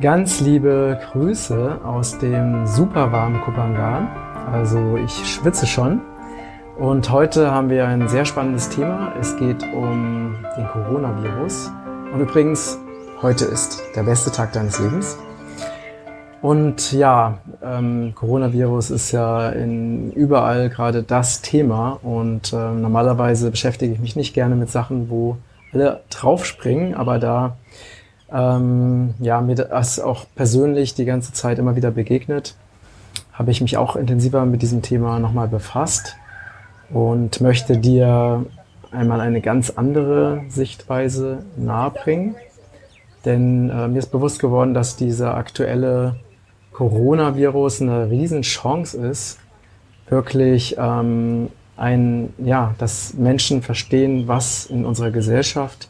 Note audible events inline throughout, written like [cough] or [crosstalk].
Ganz liebe Grüße aus dem super warmen Kupangan. Also ich schwitze schon. Und heute haben wir ein sehr spannendes Thema. Es geht um den Coronavirus. Und übrigens, heute ist der beste Tag deines Lebens. Und ja, ähm, Coronavirus ist ja in überall gerade das Thema. Und ähm, normalerweise beschäftige ich mich nicht gerne mit Sachen, wo alle draufspringen, aber da ähm, ja, mir das auch persönlich die ganze Zeit immer wieder begegnet, habe ich mich auch intensiver mit diesem Thema nochmal befasst und möchte dir einmal eine ganz andere Sichtweise nahebringen. Denn äh, mir ist bewusst geworden, dass dieser aktuelle Coronavirus eine Riesenchance ist, wirklich ähm, ein, ja, dass Menschen verstehen, was in unserer Gesellschaft,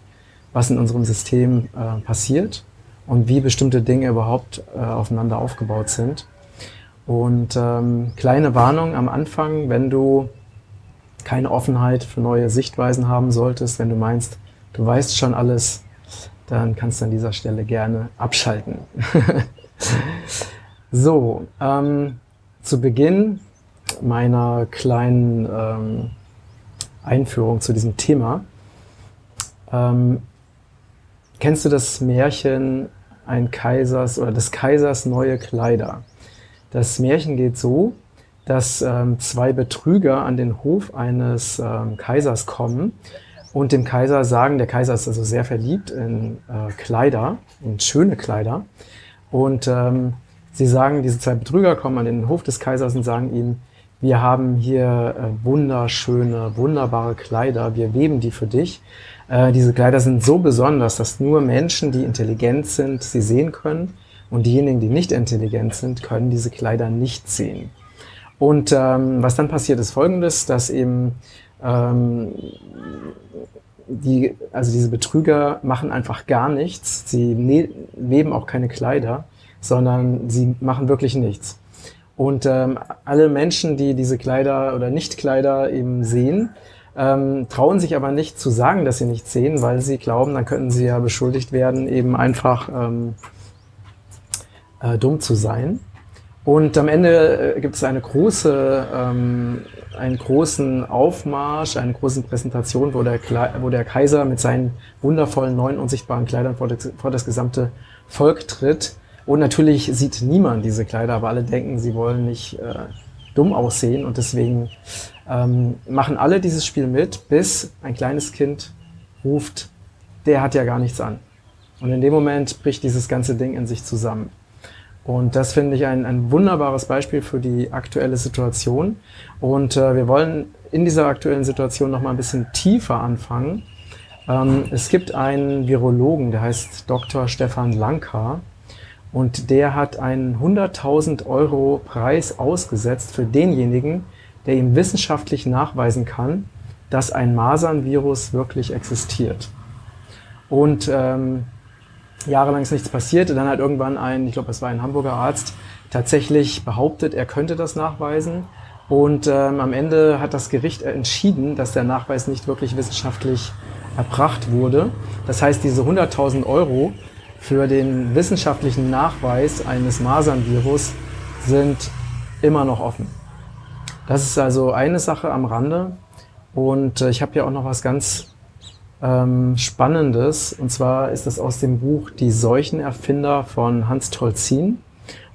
was in unserem System äh, passiert und wie bestimmte Dinge überhaupt äh, aufeinander aufgebaut sind. Und ähm, kleine Warnung am Anfang, wenn du keine Offenheit für neue Sichtweisen haben solltest, wenn du meinst, du weißt schon alles, dann kannst du an dieser Stelle gerne abschalten. [laughs] So, ähm, zu Beginn meiner kleinen ähm, Einführung zu diesem Thema. Ähm, kennst du das Märchen ein Kaisers oder des Kaisers neue Kleider? Das Märchen geht so, dass ähm, zwei Betrüger an den Hof eines ähm, Kaisers kommen und dem Kaiser sagen, der Kaiser ist also sehr verliebt in äh, Kleider, in schöne Kleider und ähm, Sie sagen, diese zwei Betrüger kommen an den Hof des Kaisers und sagen ihm, wir haben hier äh, wunderschöne, wunderbare Kleider, wir weben die für dich. Äh, diese Kleider sind so besonders, dass nur Menschen, die intelligent sind, sie sehen können und diejenigen, die nicht intelligent sind, können diese Kleider nicht sehen. Und ähm, was dann passiert, ist folgendes, dass eben ähm, die, also diese Betrüger machen einfach gar nichts, sie ne-, weben auch keine Kleider sondern sie machen wirklich nichts. Und ähm, alle Menschen, die diese Kleider oder Nicht-Kleider eben sehen, ähm, trauen sich aber nicht zu sagen, dass sie nichts sehen, weil sie glauben, dann könnten sie ja beschuldigt werden, eben einfach ähm, äh, dumm zu sein. Und am Ende äh, gibt es eine große, ähm, einen großen Aufmarsch, eine große Präsentation, wo der, wo der Kaiser mit seinen wundervollen neuen unsichtbaren Kleidern vor das, vor das gesamte Volk tritt und natürlich sieht niemand diese Kleider, aber alle denken, sie wollen nicht äh, dumm aussehen und deswegen ähm, machen alle dieses Spiel mit, bis ein kleines Kind ruft, der hat ja gar nichts an. Und in dem Moment bricht dieses ganze Ding in sich zusammen. Und das finde ich ein, ein wunderbares Beispiel für die aktuelle Situation. Und äh, wir wollen in dieser aktuellen Situation noch mal ein bisschen tiefer anfangen. Ähm, es gibt einen Virologen, der heißt Dr. Stefan Lanka. Und der hat einen 100.000 Euro Preis ausgesetzt für denjenigen, der ihm wissenschaftlich nachweisen kann, dass ein Masernvirus wirklich existiert. Und ähm, jahrelang ist nichts passiert. Und dann hat irgendwann ein, ich glaube, es war ein Hamburger Arzt, tatsächlich behauptet, er könnte das nachweisen. Und ähm, am Ende hat das Gericht entschieden, dass der Nachweis nicht wirklich wissenschaftlich erbracht wurde. Das heißt, diese 100.000 Euro für den wissenschaftlichen Nachweis eines Masernvirus sind immer noch offen. Das ist also eine Sache am Rande. Und äh, ich habe ja auch noch was ganz ähm, Spannendes. Und zwar ist das aus dem Buch Die Seuchenerfinder von Hans Tolzin.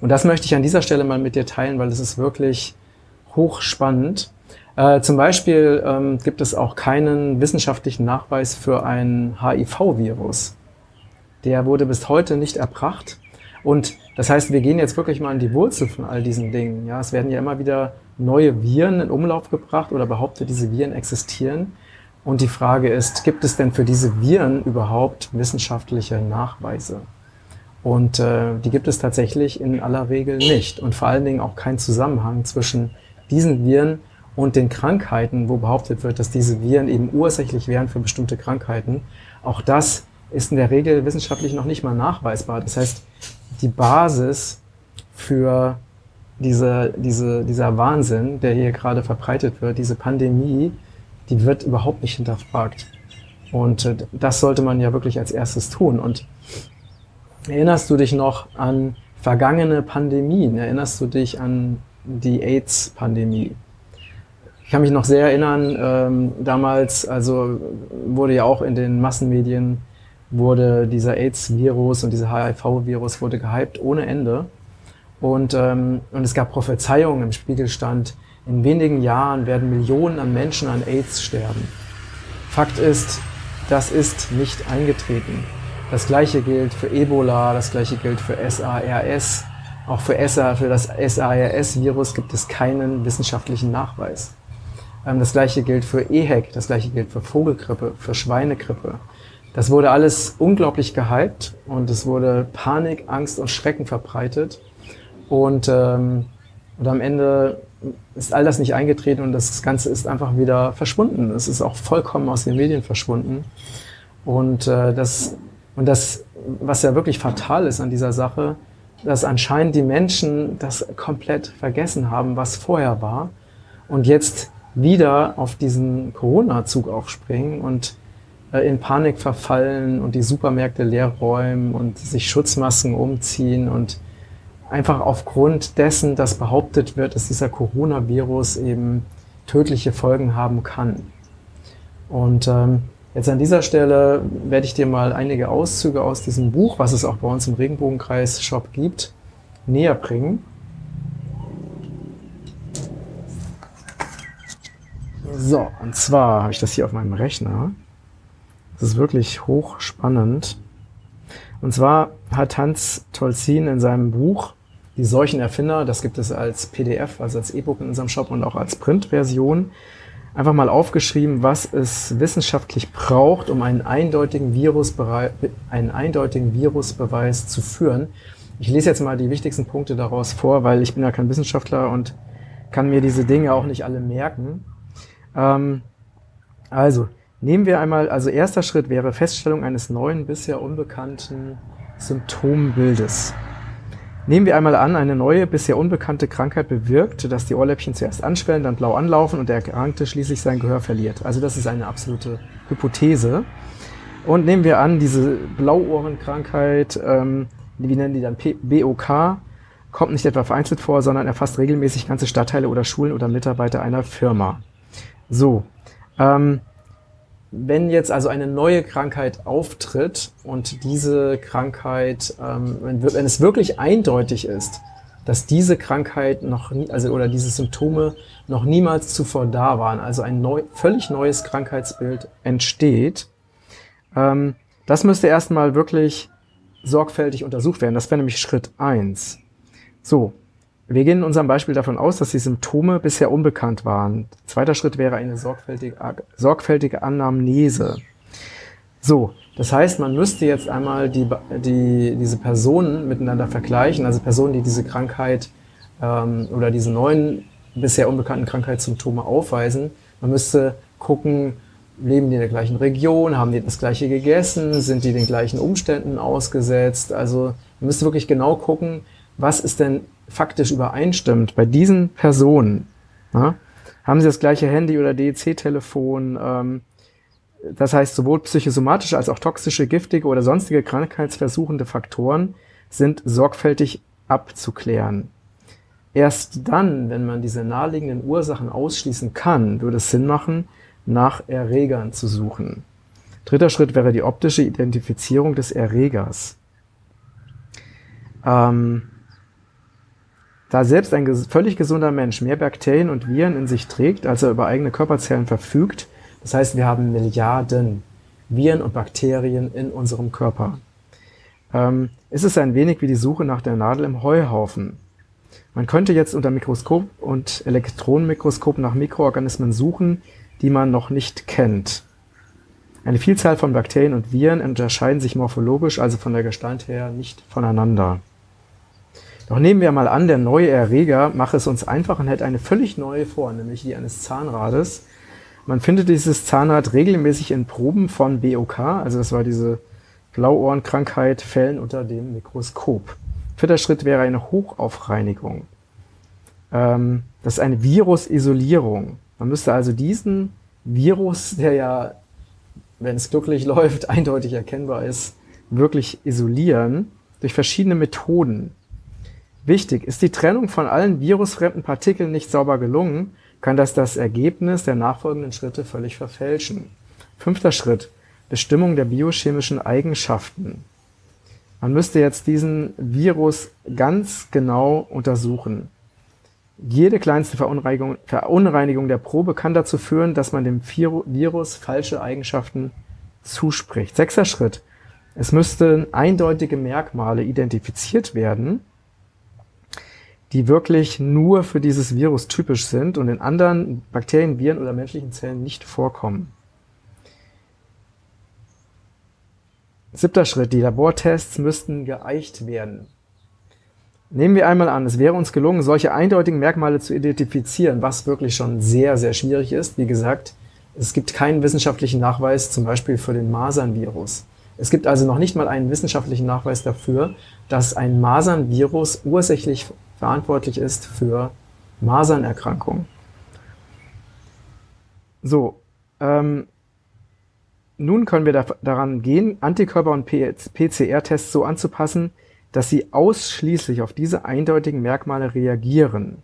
Und das möchte ich an dieser Stelle mal mit dir teilen, weil es ist wirklich hochspannend. Äh, zum Beispiel ähm, gibt es auch keinen wissenschaftlichen Nachweis für ein HIV-Virus der wurde bis heute nicht erbracht. Und das heißt, wir gehen jetzt wirklich mal an die Wurzel von all diesen Dingen. Ja, es werden ja immer wieder neue Viren in Umlauf gebracht oder behauptet, diese Viren existieren. Und die Frage ist, gibt es denn für diese Viren überhaupt wissenschaftliche Nachweise? Und äh, die gibt es tatsächlich in aller Regel nicht. Und vor allen Dingen auch kein Zusammenhang zwischen diesen Viren und den Krankheiten, wo behauptet wird, dass diese Viren eben ursächlich wären für bestimmte Krankheiten. Auch das ist in der Regel wissenschaftlich noch nicht mal nachweisbar. Das heißt, die Basis für diese, diese, dieser Wahnsinn, der hier gerade verbreitet wird, diese Pandemie, die wird überhaupt nicht hinterfragt. Und äh, das sollte man ja wirklich als erstes tun. Und Erinnerst du dich noch an vergangene Pandemien? Erinnerst du dich an die AIDS-Pandemie? Ich kann mich noch sehr erinnern, ähm, damals, also wurde ja auch in den Massenmedien, wurde dieser AIDS-Virus und dieser HIV-Virus wurde gehypt ohne Ende. Und, ähm, und es gab Prophezeiungen im Spiegelstand, in wenigen Jahren werden Millionen an Menschen an AIDS sterben. Fakt ist, das ist nicht eingetreten. Das gleiche gilt für Ebola, das gleiche gilt für SARS. Auch für, SA, für das SARS-Virus gibt es keinen wissenschaftlichen Nachweis. Ähm, das gleiche gilt für EHEC, das gleiche gilt für Vogelgrippe, für Schweinegrippe. Das wurde alles unglaublich gehypt und es wurde Panik, Angst und Schrecken verbreitet. Und, ähm, und am Ende ist all das nicht eingetreten und das Ganze ist einfach wieder verschwunden. Es ist auch vollkommen aus den Medien verschwunden. Und äh, das und das, was ja wirklich fatal ist an dieser Sache, dass anscheinend die Menschen das komplett vergessen haben, was vorher war und jetzt wieder auf diesen Corona-Zug aufspringen und in Panik verfallen und die Supermärkte leer räumen und sich Schutzmasken umziehen und einfach aufgrund dessen, dass behauptet wird, dass dieser Coronavirus eben tödliche Folgen haben kann. Und ähm, Jetzt an dieser Stelle werde ich dir mal einige Auszüge aus diesem Buch, was es auch bei uns im Regenbogenkreis Shop gibt, näher bringen. So, und zwar habe ich das hier auf meinem Rechner. Das ist wirklich hochspannend. Und zwar hat Hans Tolzin in seinem Buch Die Seuchenerfinder, das gibt es als PDF, also als E-Book in unserem Shop und auch als Printversion, einfach mal aufgeschrieben, was es wissenschaftlich braucht, um einen eindeutigen, einen eindeutigen Virusbeweis zu führen. Ich lese jetzt mal die wichtigsten Punkte daraus vor, weil ich bin ja kein Wissenschaftler und kann mir diese Dinge auch nicht alle merken. Ähm, also, nehmen wir einmal, also erster Schritt wäre Feststellung eines neuen, bisher unbekannten Symptombildes. Nehmen wir einmal an, eine neue, bisher unbekannte Krankheit bewirkt, dass die Ohrläppchen zuerst anschwellen, dann blau anlaufen und der Erkrankte schließlich sein Gehör verliert. Also das ist eine absolute Hypothese. Und nehmen wir an, diese Blauohrenkrankheit, ähm, wie nennen die dann BOK, kommt nicht etwa vereinzelt vor, sondern erfasst regelmäßig ganze Stadtteile oder Schulen oder Mitarbeiter einer Firma. So, ähm, wenn jetzt also eine neue Krankheit auftritt und diese Krankheit, ähm, wenn, wenn, es wirklich eindeutig ist, dass diese Krankheit noch nie, also oder diese Symptome noch niemals zuvor da waren, also ein neu, völlig neues Krankheitsbild entsteht, ähm, das müsste erstmal wirklich sorgfältig untersucht werden. Das wäre nämlich Schritt eins. So, wir gehen in unserem Beispiel davon aus, dass die Symptome bisher unbekannt waren. Zweiter Schritt wäre eine sorgfältige, sorgfältige Anamnese. So, das heißt, man müsste jetzt einmal die, die, diese Personen miteinander vergleichen, also Personen, die diese Krankheit ähm, oder diese neuen bisher unbekannten Krankheitssymptome aufweisen. Man müsste gucken, leben die in der gleichen Region, haben die das gleiche gegessen, sind die den gleichen Umständen ausgesetzt. Also man müsste wirklich genau gucken, was ist denn faktisch übereinstimmt bei diesen Personen. Ja? Haben sie das gleiche Handy oder DEC-Telefon? Ähm, das heißt, sowohl psychosomatische als auch toxische, giftige oder sonstige krankheitsversuchende Faktoren sind sorgfältig abzuklären. Erst dann, wenn man diese naheliegenden Ursachen ausschließen kann, würde es Sinn machen, nach Erregern zu suchen. Dritter Schritt wäre die optische Identifizierung des Erregers. Ähm, da selbst ein völlig gesunder Mensch mehr Bakterien und Viren in sich trägt, als er über eigene Körperzellen verfügt, das heißt, wir haben Milliarden Viren und Bakterien in unserem Körper, ähm, ist es ein wenig wie die Suche nach der Nadel im Heuhaufen. Man könnte jetzt unter Mikroskop und Elektronenmikroskop nach Mikroorganismen suchen, die man noch nicht kennt. Eine Vielzahl von Bakterien und Viren unterscheiden sich morphologisch, also von der Gestalt her, nicht voneinander. Doch nehmen wir mal an, der neue Erreger mache es uns einfach und hätte eine völlig neue Form, nämlich die eines Zahnrades. Man findet dieses Zahnrad regelmäßig in Proben von BOK, also das war diese Blauohrenkrankheit, Fällen unter dem Mikroskop. Vierter Schritt wäre eine Hochaufreinigung. Ähm, das ist eine Virusisolierung. Man müsste also diesen Virus, der ja, wenn es glücklich [laughs] läuft, eindeutig erkennbar ist, wirklich isolieren durch verschiedene Methoden. Wichtig, ist die Trennung von allen virusfremden Partikeln nicht sauber gelungen, kann das das Ergebnis der nachfolgenden Schritte völlig verfälschen. Fünfter Schritt, Bestimmung der biochemischen Eigenschaften. Man müsste jetzt diesen Virus ganz genau untersuchen. Jede kleinste Verunreinigung, Verunreinigung der Probe kann dazu führen, dass man dem Virus falsche Eigenschaften zuspricht. Sechster Schritt. Es müssten eindeutige Merkmale identifiziert werden, die wirklich nur für dieses Virus typisch sind und in anderen Bakterien, Viren oder menschlichen Zellen nicht vorkommen. Siebter Schritt. Die Labortests müssten geeicht werden. Nehmen wir einmal an, es wäre uns gelungen, solche eindeutigen Merkmale zu identifizieren, was wirklich schon sehr, sehr schwierig ist. Wie gesagt, es gibt keinen wissenschaftlichen Nachweis, zum Beispiel für den Masernvirus. Es gibt also noch nicht mal einen wissenschaftlichen Nachweis dafür, dass ein Masernvirus ursächlich verantwortlich ist für Masernerkrankungen. So, ähm, nun können wir da, daran gehen, Antikörper- und PCR-Tests so anzupassen, dass sie ausschließlich auf diese eindeutigen Merkmale reagieren.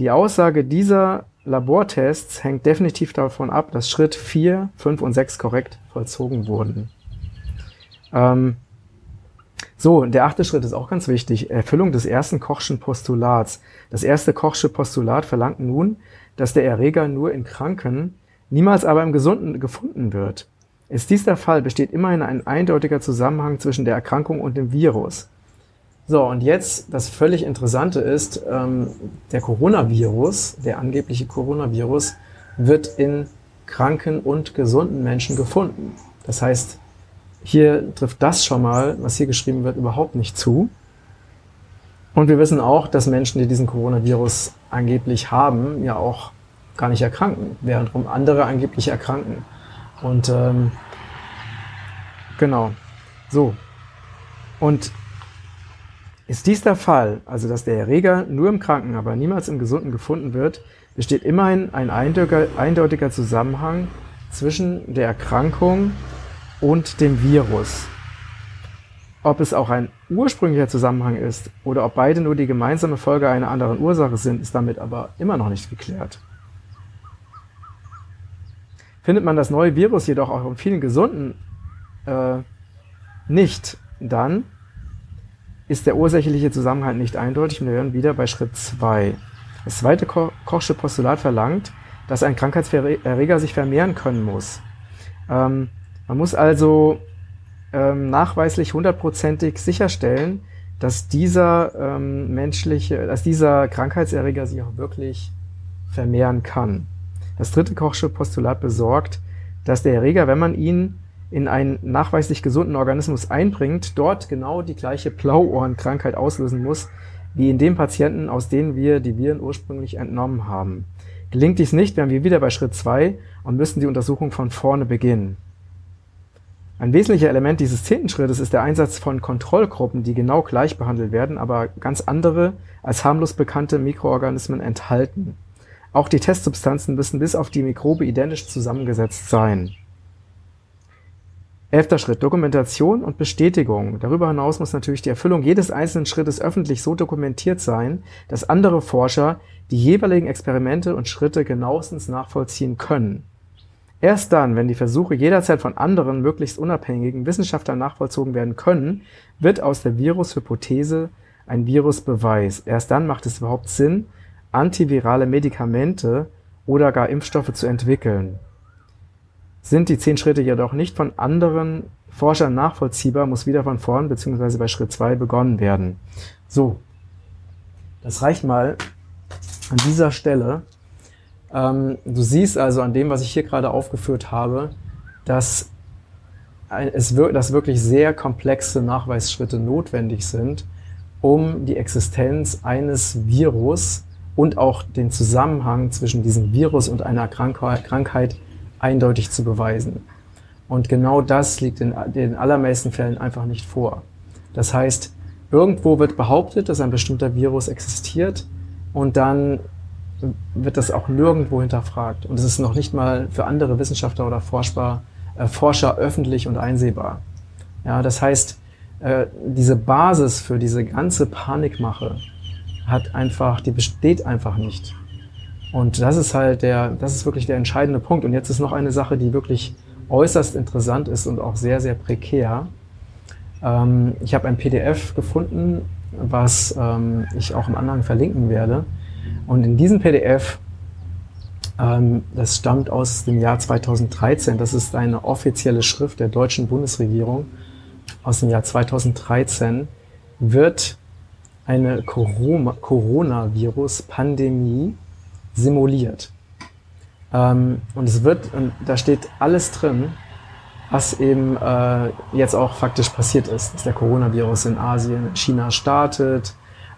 Die Aussage dieser Labortests hängt definitiv davon ab, dass Schritt 4, 5 und 6 korrekt vollzogen wurden. Ähm, so, der achte Schritt ist auch ganz wichtig. Erfüllung des ersten Kochschen Postulats. Das erste Kochsche Postulat verlangt nun, dass der Erreger nur in Kranken, niemals aber im Gesunden gefunden wird. Ist dies der Fall, besteht immerhin ein eindeutiger Zusammenhang zwischen der Erkrankung und dem Virus. So, und jetzt das völlig Interessante ist, ähm, der Coronavirus, der angebliche Coronavirus, wird in kranken und gesunden Menschen gefunden. Das heißt, hier trifft das schon mal, was hier geschrieben wird, überhaupt nicht zu. Und wir wissen auch, dass Menschen, die diesen Coronavirus angeblich haben, ja auch gar nicht erkranken, während andere angeblich erkranken. Und ähm, genau, so. Und ist dies der Fall, also dass der Erreger nur im Kranken, aber niemals im Gesunden gefunden wird, besteht immerhin ein eindeutiger, eindeutiger Zusammenhang zwischen der Erkrankung und dem Virus. Ob es auch ein ursprünglicher Zusammenhang ist oder ob beide nur die gemeinsame Folge einer anderen Ursache sind, ist damit aber immer noch nicht geklärt. Findet man das neue Virus jedoch auch in vielen Gesunden äh, nicht, dann ist der ursächliche Zusammenhang nicht eindeutig und wir werden wieder bei Schritt 2. Das zweite Ko Kochsche Postulat verlangt, dass ein Krankheitserreger sich vermehren können muss. Ähm, man muss also ähm, nachweislich hundertprozentig sicherstellen, dass dieser ähm, menschliche, dass dieser Krankheitserreger sich auch wirklich vermehren kann. Das dritte Kochsche Postulat besorgt, dass der Erreger, wenn man ihn in einen nachweislich gesunden Organismus einbringt, dort genau die gleiche Blauohrenkrankheit auslösen muss, wie in dem Patienten, aus denen wir die Viren ursprünglich entnommen haben. Gelingt dies nicht, wären wir wieder bei Schritt 2 und müssen die Untersuchung von vorne beginnen. Ein wesentlicher Element dieses zehnten Schrittes ist der Einsatz von Kontrollgruppen, die genau gleich behandelt werden, aber ganz andere, als harmlos bekannte Mikroorganismen enthalten. Auch die Testsubstanzen müssen bis auf die Mikrobe identisch zusammengesetzt sein. Elfter Schritt, Dokumentation und Bestätigung. Darüber hinaus muss natürlich die Erfüllung jedes einzelnen Schrittes öffentlich so dokumentiert sein, dass andere Forscher die jeweiligen Experimente und Schritte genauestens nachvollziehen können. Erst dann, wenn die Versuche jederzeit von anderen, möglichst unabhängigen Wissenschaftlern nachvollzogen werden können, wird aus der Virushypothese ein Virusbeweis. Erst dann macht es überhaupt Sinn, antivirale Medikamente oder gar Impfstoffe zu entwickeln. Sind die zehn Schritte jedoch nicht von anderen Forschern nachvollziehbar, muss wieder von vorn bzw. bei Schritt zwei begonnen werden. So, das reicht mal an dieser Stelle. Ähm, du siehst also an dem, was ich hier gerade aufgeführt habe, dass es dass wirklich sehr komplexe Nachweisschritte notwendig sind, um die Existenz eines Virus und auch den Zusammenhang zwischen diesem Virus und einer Krankheit eindeutig zu beweisen. Und genau das liegt in den allermeisten Fällen einfach nicht vor. Das heißt, irgendwo wird behauptet, dass ein bestimmter Virus existiert und dann wird das auch nirgendwo hinterfragt. Und es ist noch nicht mal für andere Wissenschaftler oder Forscher, äh, Forscher öffentlich und einsehbar. Ja, das heißt, äh, diese Basis für diese ganze Panikmache hat einfach, die besteht einfach nicht. Und das ist halt der, das ist wirklich der entscheidende Punkt. Und jetzt ist noch eine Sache, die wirklich äußerst interessant ist und auch sehr, sehr prekär. Ähm, ich habe ein PDF gefunden, was ähm, ich auch im Anhang verlinken werde. Und in diesem PDF, ähm, das stammt aus dem Jahr 2013, das ist eine offizielle Schrift der deutschen Bundesregierung aus dem Jahr 2013, wird eine Coronavirus-Pandemie simuliert. Ähm, und es wird, und da steht alles drin, was eben äh, jetzt auch faktisch passiert ist, dass der Coronavirus in Asien, in China startet,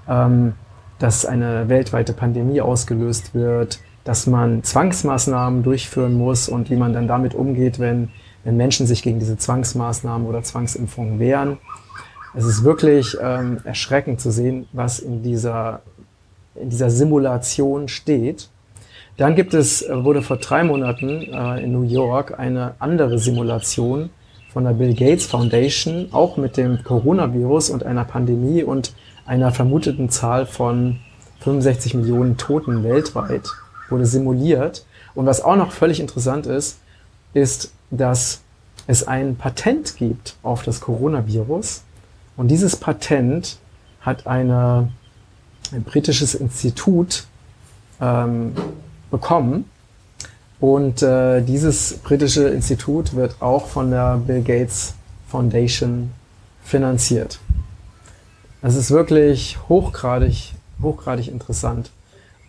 ähm, dass eine weltweite Pandemie ausgelöst wird, dass man Zwangsmaßnahmen durchführen muss und wie man dann damit umgeht, wenn, wenn Menschen sich gegen diese Zwangsmaßnahmen oder Zwangsimpfungen wehren. Es ist wirklich ähm, erschreckend zu sehen, was in dieser, in dieser Simulation steht. Dann gibt es, äh, wurde vor drei Monaten äh, in New York eine andere Simulation von der Bill Gates Foundation, auch mit dem Coronavirus und einer Pandemie und einer vermuteten Zahl von 65 Millionen Toten weltweit, wurde simuliert. Und was auch noch völlig interessant ist, ist, dass es ein Patent gibt auf das Coronavirus. Und dieses Patent hat eine, ein britisches Institut ähm, bekommen. Und äh, dieses britische Institut wird auch von der Bill Gates Foundation finanziert. Es ist wirklich hochgradig, hochgradig interessant.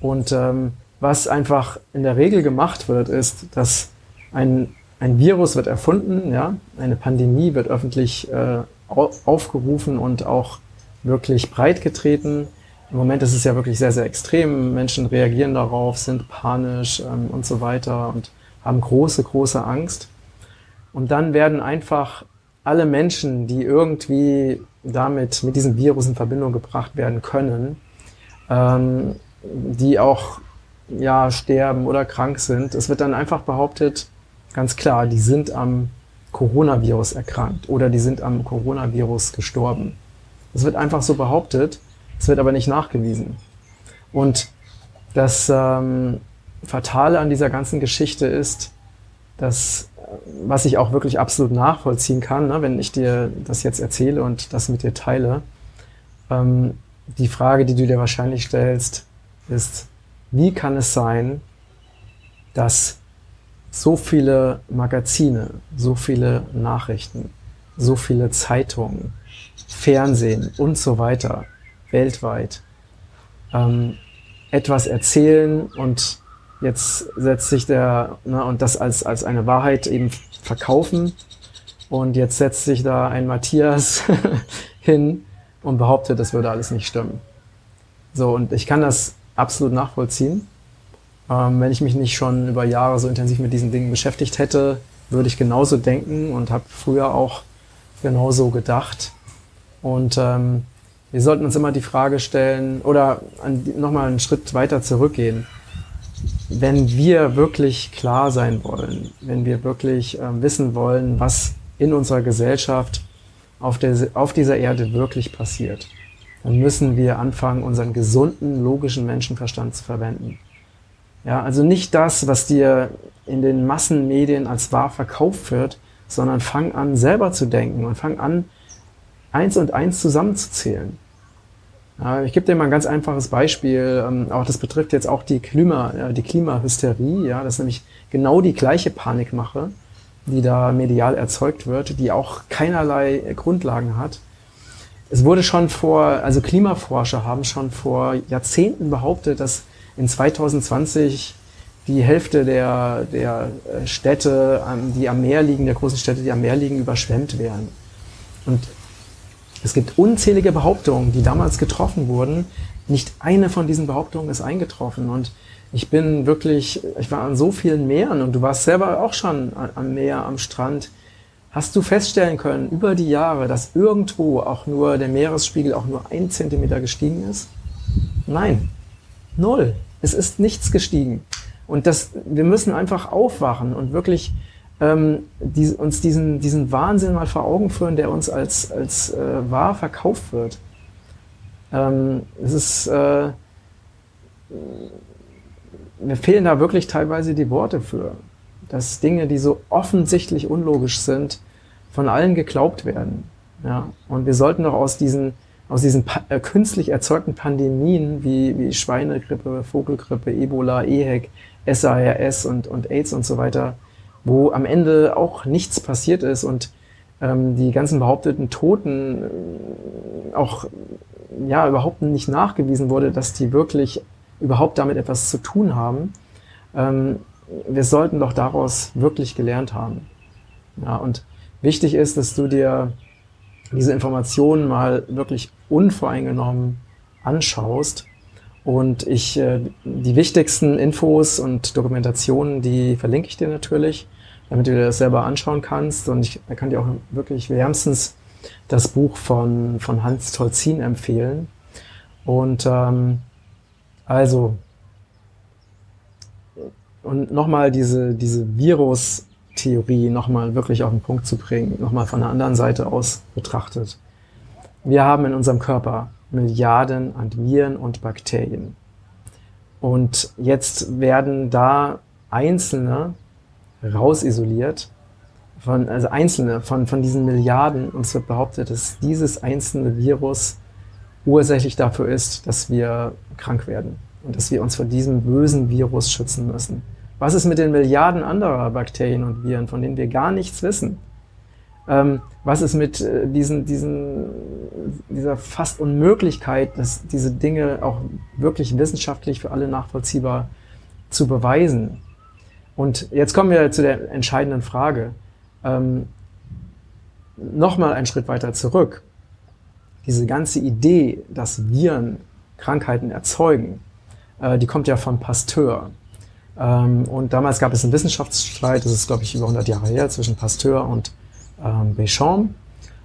Und ähm, was einfach in der Regel gemacht wird, ist, dass ein, ein Virus wird erfunden, ja, eine Pandemie wird öffentlich äh, aufgerufen und auch wirklich breitgetreten. Im Moment ist es ja wirklich sehr, sehr extrem. Menschen reagieren darauf, sind panisch ähm, und so weiter und haben große, große Angst. Und dann werden einfach alle Menschen, die irgendwie damit mit diesem Virus in Verbindung gebracht werden können, ähm, die auch ja sterben oder krank sind. Es wird dann einfach behauptet, ganz klar, die sind am Coronavirus erkrankt oder die sind am Coronavirus gestorben. Es wird einfach so behauptet es wird aber nicht nachgewiesen. Und das ähm, Fatale an dieser ganzen Geschichte ist, dass, was ich auch wirklich absolut nachvollziehen kann, ne, wenn ich dir das jetzt erzähle und das mit dir teile, ähm, die Frage, die du dir wahrscheinlich stellst, ist, wie kann es sein, dass so viele Magazine, so viele Nachrichten, so viele Zeitungen, Fernsehen und so weiter weltweit ähm, etwas erzählen und jetzt setzt sich der, ne, und das als, als eine Wahrheit eben verkaufen. Und jetzt setzt sich da ein Matthias [laughs] hin und behauptet, das würde alles nicht stimmen. So, und ich kann das absolut nachvollziehen. Ähm, wenn ich mich nicht schon über Jahre so intensiv mit diesen Dingen beschäftigt hätte, würde ich genauso denken und habe früher auch genauso gedacht. Und ähm, wir sollten uns immer die Frage stellen oder nochmal einen Schritt weiter zurückgehen. Wenn wir wirklich klar sein wollen, wenn wir wirklich äh, wissen wollen, was in unserer Gesellschaft auf, der, auf dieser Erde wirklich passiert, dann müssen wir anfangen, unseren gesunden, logischen Menschenverstand zu verwenden. Ja, also nicht das, was dir in den Massenmedien als wahr verkauft wird, sondern fang an, selber zu denken und fang an, eins und eins zusammenzuzählen. Ich gebe dir mal ein ganz einfaches Beispiel. Ähm, auch das betrifft jetzt auch die Klima, die Klimahysterie. Ja, das ist nämlich genau die gleiche Panikmache, die da medial erzeugt wird, die auch keinerlei Grundlagen hat. Es wurde schon vor, also Klimaforscher haben schon vor Jahrzehnten behauptet, dass in 2020 die Hälfte der, der äh, Städte, die am Meer liegen, der großen Städte, die am Meer liegen, überschwemmt werden. Und es gibt unzählige Behauptungen, die damals getroffen wurden. Nicht eine von diesen Behauptungen ist eingetroffen. Und ich bin wirklich, ich war an so vielen Meeren und du warst selber auch schon am Meer, am Strand. Hast du feststellen können über die Jahre, dass irgendwo auch nur der Meeresspiegel auch nur ein Zentimeter gestiegen ist? Nein, null. Es ist nichts gestiegen. Und das, wir müssen einfach aufwachen und wirklich ähm, die, uns diesen, diesen Wahnsinn mal vor Augen führen, der uns als, als äh, wahr verkauft wird. Ähm, es ist, äh, mir fehlen da wirklich teilweise die Worte für, dass Dinge, die so offensichtlich unlogisch sind, von allen geglaubt werden. Ja? Und wir sollten doch aus diesen, aus diesen äh, künstlich erzeugten Pandemien wie, wie Schweinegrippe, Vogelgrippe, Ebola, EHEC, SARS und, und AIDS und so weiter, wo am Ende auch nichts passiert ist und ähm, die ganzen behaupteten Toten äh, auch ja überhaupt nicht nachgewiesen wurde, dass die wirklich überhaupt damit etwas zu tun haben. Ähm, wir sollten doch daraus wirklich gelernt haben. Ja, und wichtig ist, dass du dir diese Informationen mal wirklich unvoreingenommen anschaust. Und ich, äh, die wichtigsten Infos und Dokumentationen, die verlinke ich dir natürlich, damit du dir das selber anschauen kannst. Und ich kann dir auch wirklich wärmstens das Buch von, von Hans Tolzin empfehlen. Und ähm, also, und nochmal diese, diese Virus-Theorie nochmal wirklich auf den Punkt zu bringen, nochmal von der anderen Seite aus betrachtet. Wir haben in unserem Körper Milliarden an Viren und Bakterien. Und jetzt werden da einzelne rausisoliert, von, also einzelne von, von diesen Milliarden. Und es wird behauptet, dass dieses einzelne Virus ursächlich dafür ist, dass wir krank werden und dass wir uns vor diesem bösen Virus schützen müssen. Was ist mit den Milliarden anderer Bakterien und Viren, von denen wir gar nichts wissen? Ähm, was ist mit äh, diesen, diesen, dieser fast Unmöglichkeit, dass diese Dinge auch wirklich wissenschaftlich für alle nachvollziehbar zu beweisen? Und jetzt kommen wir zu der entscheidenden Frage. Ähm, Nochmal einen Schritt weiter zurück. Diese ganze Idee, dass Viren Krankheiten erzeugen, äh, die kommt ja von Pasteur. Ähm, und damals gab es einen Wissenschaftsstreit, das ist, glaube ich, über 100 Jahre her, zwischen Pasteur und ähm, Béchamp.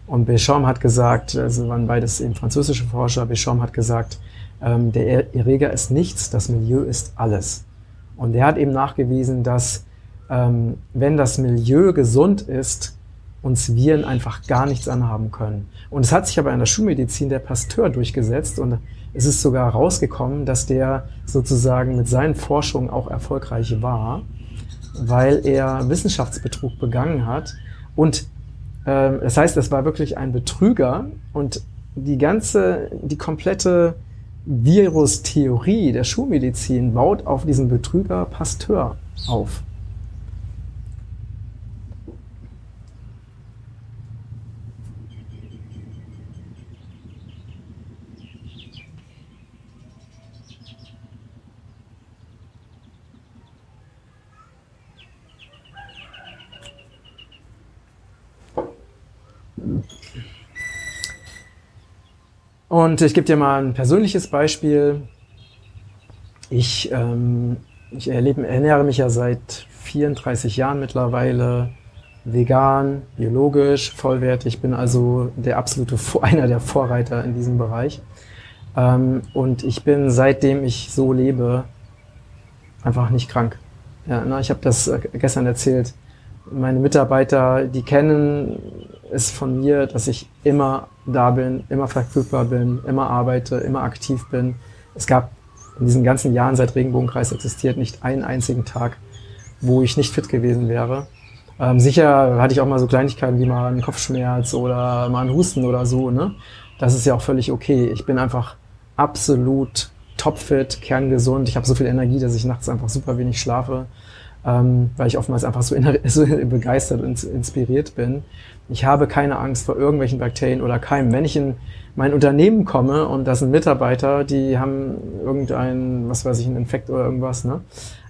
Und Béchamp hat gesagt, also waren beides eben französische Forscher, Béchamp hat gesagt, ähm, der Erreger ist nichts, das Milieu ist alles. Und er hat eben nachgewiesen, dass ähm, wenn das Milieu gesund ist, uns Viren einfach gar nichts anhaben können. Und es hat sich aber in der Schulmedizin der Pasteur durchgesetzt und es ist sogar rausgekommen, dass der sozusagen mit seinen Forschungen auch erfolgreich war, weil er Wissenschaftsbetrug begangen hat. Und das heißt, es war wirklich ein Betrüger und die ganze, die komplette Virustheorie der Schulmedizin baut auf diesem Betrüger Pasteur auf. Und ich gebe dir mal ein persönliches Beispiel. Ich, ähm, ich erlebe, ernähre mich ja seit 34 Jahren mittlerweile vegan, biologisch, vollwertig. Ich bin also der absolute [laughs] einer der Vorreiter in diesem Bereich. Ähm, und ich bin seitdem ich so lebe einfach nicht krank. Ja, na, ich habe das äh, gestern erzählt. Meine Mitarbeiter, die kennen es von mir, dass ich immer da bin, immer verfügbar bin, immer arbeite, immer aktiv bin. Es gab in diesen ganzen Jahren, seit Regenbogenkreis existiert, nicht einen einzigen Tag, wo ich nicht fit gewesen wäre. Ähm, sicher hatte ich auch mal so Kleinigkeiten wie mal einen Kopfschmerz oder mal einen Husten oder so. Ne? Das ist ja auch völlig okay. Ich bin einfach absolut topfit, kerngesund. Ich habe so viel Energie, dass ich nachts einfach super wenig schlafe ähm, weil ich oftmals einfach so, [laughs] so begeistert und inspiriert bin. Ich habe keine Angst vor irgendwelchen Bakterien oder Keimen. Wenn ich in mein Unternehmen komme und das sind Mitarbeiter, die haben irgendein, was weiß ich, einen Infekt oder irgendwas, ne?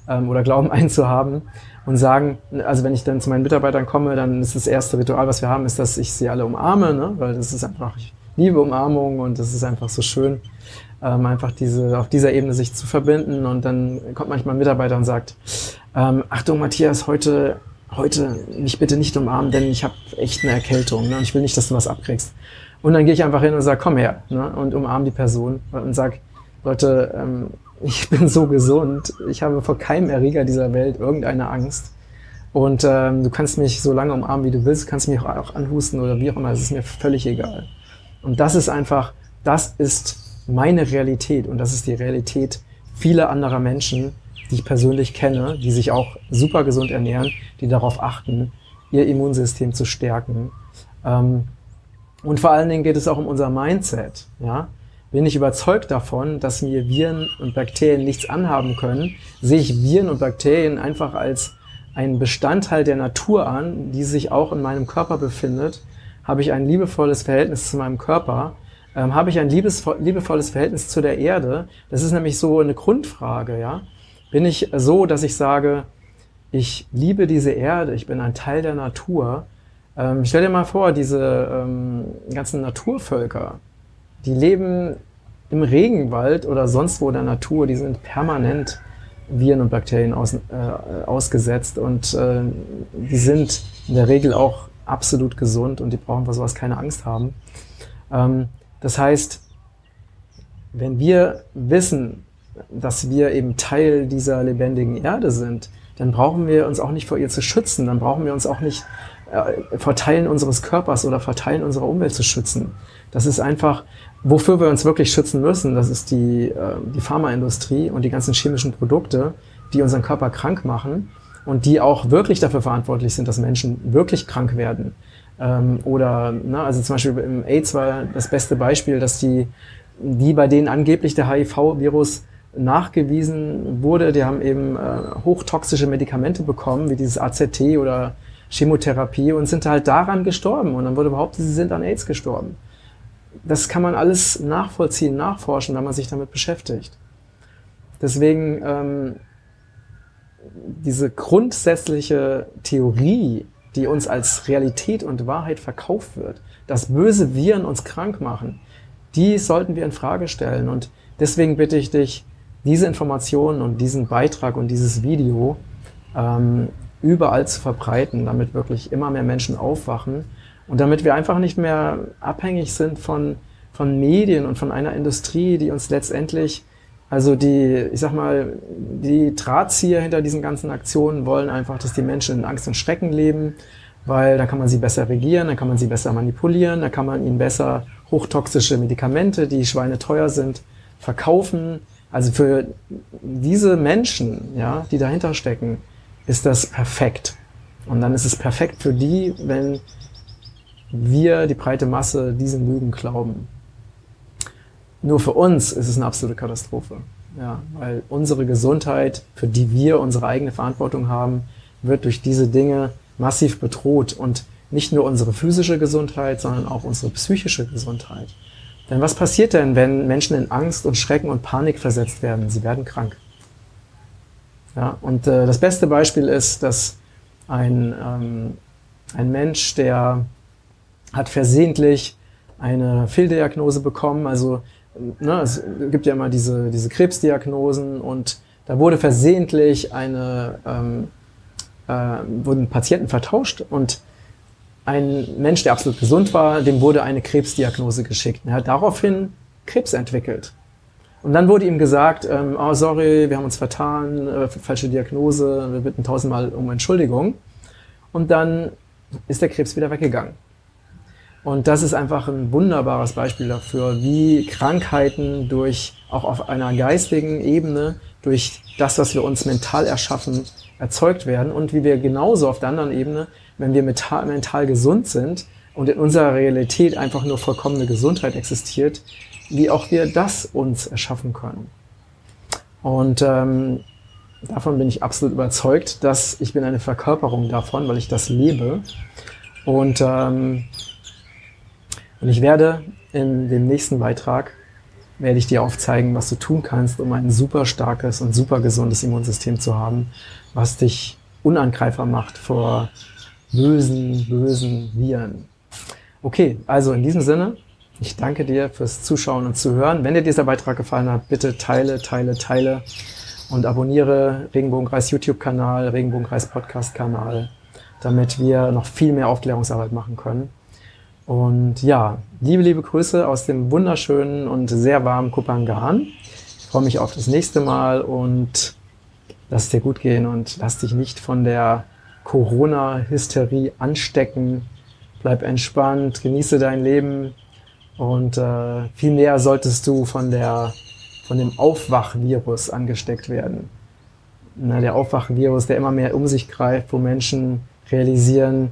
Ähm, oder glauben [laughs] einen zu haben und sagen, also wenn ich dann zu meinen Mitarbeitern komme, dann ist das erste Ritual, was wir haben, ist, dass ich sie alle umarme, ne? weil das ist einfach, ich liebe Umarmung und das ist einfach so schön ähm, einfach diese, auf dieser Ebene sich zu verbinden. Und dann kommt manchmal ein Mitarbeiter und sagt, ähm, Achtung Matthias, heute, heute mich bitte nicht umarmen, denn ich habe echt eine Erkältung ne? und ich will nicht, dass du was abkriegst. Und dann gehe ich einfach hin und sage, komm her ne? und umarm die Person und sag, Leute, ähm, [laughs] ich bin so gesund, ich habe vor keinem Erreger dieser Welt irgendeine Angst. Und ähm, du kannst mich so lange umarmen, wie du willst, du kannst mich auch anhusten oder wie auch immer, es ist mir völlig egal. Und das ist einfach, das ist meine Realität und das ist die Realität vieler anderer Menschen, die ich persönlich kenne, die sich auch super gesund ernähren, die darauf achten, ihr Immunsystem zu stärken. Ähm, und vor allen Dingen geht es auch um unser Mindset. Ja? Bin ich überzeugt davon, dass mir Viren und Bakterien nichts anhaben können, sehe ich Viren und Bakterien einfach als einen Bestandteil der Natur an, die sich auch in meinem Körper befindet, habe ich ein liebevolles Verhältnis zu meinem Körper, ähm, habe ich ein liebes, liebevolles Verhältnis zu der Erde. Das ist nämlich so eine Grundfrage, ja. Bin ich so, dass ich sage, ich liebe diese Erde, ich bin ein Teil der Natur. Ähm, stell dir mal vor, diese ähm, ganzen Naturvölker, die leben im Regenwald oder sonst wo in der Natur, die sind permanent Viren und Bakterien aus, äh, ausgesetzt und äh, die sind in der Regel auch absolut gesund und die brauchen vor sowas keine Angst haben. Ähm, das heißt, wenn wir wissen, dass wir eben Teil dieser lebendigen Erde sind, dann brauchen wir uns auch nicht vor ihr zu schützen, dann brauchen wir uns auch nicht äh, vor Teilen unseres Körpers oder vor Teilen unserer Umwelt zu schützen. Das ist einfach, wofür wir uns wirklich schützen müssen, das ist die, äh, die Pharmaindustrie und die ganzen chemischen Produkte, die unseren Körper krank machen und die auch wirklich dafür verantwortlich sind, dass Menschen wirklich krank werden. Ähm, oder, ne, also zum Beispiel im AIDS war das beste Beispiel, dass die, die bei denen angeblich der HIV-Virus nachgewiesen wurde, die haben eben äh, hochtoxische Medikamente bekommen, wie dieses AZT oder Chemotherapie und sind halt daran gestorben. Und dann wurde behauptet, sie sind an AIDS gestorben. Das kann man alles nachvollziehen, nachforschen, wenn man sich damit beschäftigt. Deswegen ähm, diese grundsätzliche Theorie, die uns als Realität und Wahrheit verkauft wird, dass böse Viren uns krank machen, die sollten wir in Frage stellen. Und deswegen bitte ich dich, diese Informationen und diesen Beitrag und dieses Video ähm, überall zu verbreiten, damit wirklich immer mehr Menschen aufwachen und damit wir einfach nicht mehr abhängig sind von, von Medien und von einer Industrie, die uns letztendlich, also die, ich sag mal, die Drahtzieher hinter diesen ganzen Aktionen wollen einfach, dass die Menschen in Angst und Schrecken leben, weil dann kann man sie besser regieren, dann kann man sie besser manipulieren, dann kann man ihnen besser hochtoxische Medikamente, die schweineteuer sind, verkaufen also für diese Menschen, ja, die dahinter stecken, ist das perfekt. Und dann ist es perfekt für die, wenn wir, die breite Masse, diesen Lügen glauben. Nur für uns ist es eine absolute Katastrophe. Ja, weil unsere Gesundheit, für die wir unsere eigene Verantwortung haben, wird durch diese Dinge massiv bedroht. Und nicht nur unsere physische Gesundheit, sondern auch unsere psychische Gesundheit. Denn was passiert denn, wenn Menschen in Angst und Schrecken und Panik versetzt werden? Sie werden krank. Ja, und äh, das beste Beispiel ist, dass ein, ähm, ein Mensch, der hat versehentlich eine Fehldiagnose bekommen, also ne, es gibt ja immer diese, diese Krebsdiagnosen und da wurde versehentlich eine, ähm, äh, wurden Patienten vertauscht und ein Mensch, der absolut gesund war, dem wurde eine Krebsdiagnose geschickt. Er hat daraufhin Krebs entwickelt. Und dann wurde ihm gesagt, ähm, oh sorry, wir haben uns vertan, äh, falsche Diagnose, wir bitten tausendmal um Entschuldigung. Und dann ist der Krebs wieder weggegangen. Und das ist einfach ein wunderbares Beispiel dafür, wie Krankheiten durch, auch auf einer geistigen Ebene, durch das, was wir uns mental erschaffen, erzeugt werden und wie wir genauso auf der anderen Ebene wenn wir mental, mental gesund sind und in unserer Realität einfach nur vollkommene Gesundheit existiert, wie auch wir das uns erschaffen können. Und ähm, davon bin ich absolut überzeugt, dass ich bin eine Verkörperung davon, weil ich das lebe. Und, ähm, und ich werde in dem nächsten Beitrag werde ich dir aufzeigen, was du tun kannst, um ein super starkes und super gesundes Immunsystem zu haben, was dich unangreifbar macht vor bösen, bösen Viren. Okay, also in diesem Sinne, ich danke dir fürs Zuschauen und Zuhören. Wenn dir dieser Beitrag gefallen hat, bitte teile, teile, teile und abonniere Regenbogenkreis YouTube-Kanal, Regenbogenkreis Podcast-Kanal, damit wir noch viel mehr Aufklärungsarbeit machen können. Und ja, liebe, liebe Grüße aus dem wunderschönen und sehr warmen Kupangan. Ich freue mich auf das nächste Mal und lass es dir gut gehen und lass dich nicht von der Corona-Hysterie anstecken. Bleib entspannt, genieße dein Leben und äh, viel mehr solltest du von, der, von dem Aufwachvirus angesteckt werden. Na, der Aufwachvirus, der immer mehr um sich greift, wo Menschen realisieren,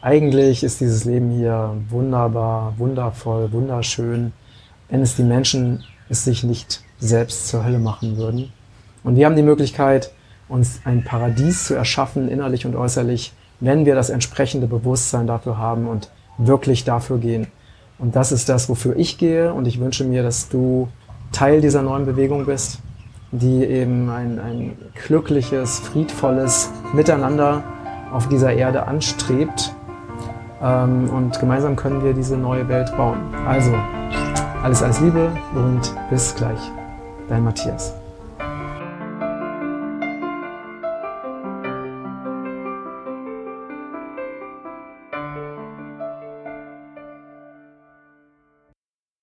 eigentlich ist dieses Leben hier wunderbar, wundervoll, wunderschön, wenn es die Menschen es sich nicht selbst zur Hölle machen würden. Und wir haben die Möglichkeit, uns ein Paradies zu erschaffen, innerlich und äußerlich, wenn wir das entsprechende Bewusstsein dafür haben und wirklich dafür gehen. Und das ist das, wofür ich gehe. Und ich wünsche mir, dass du Teil dieser neuen Bewegung bist, die eben ein, ein glückliches, friedvolles Miteinander auf dieser Erde anstrebt. Ähm, und gemeinsam können wir diese neue Welt bauen. Also, alles, alles Liebe und bis gleich. Dein Matthias.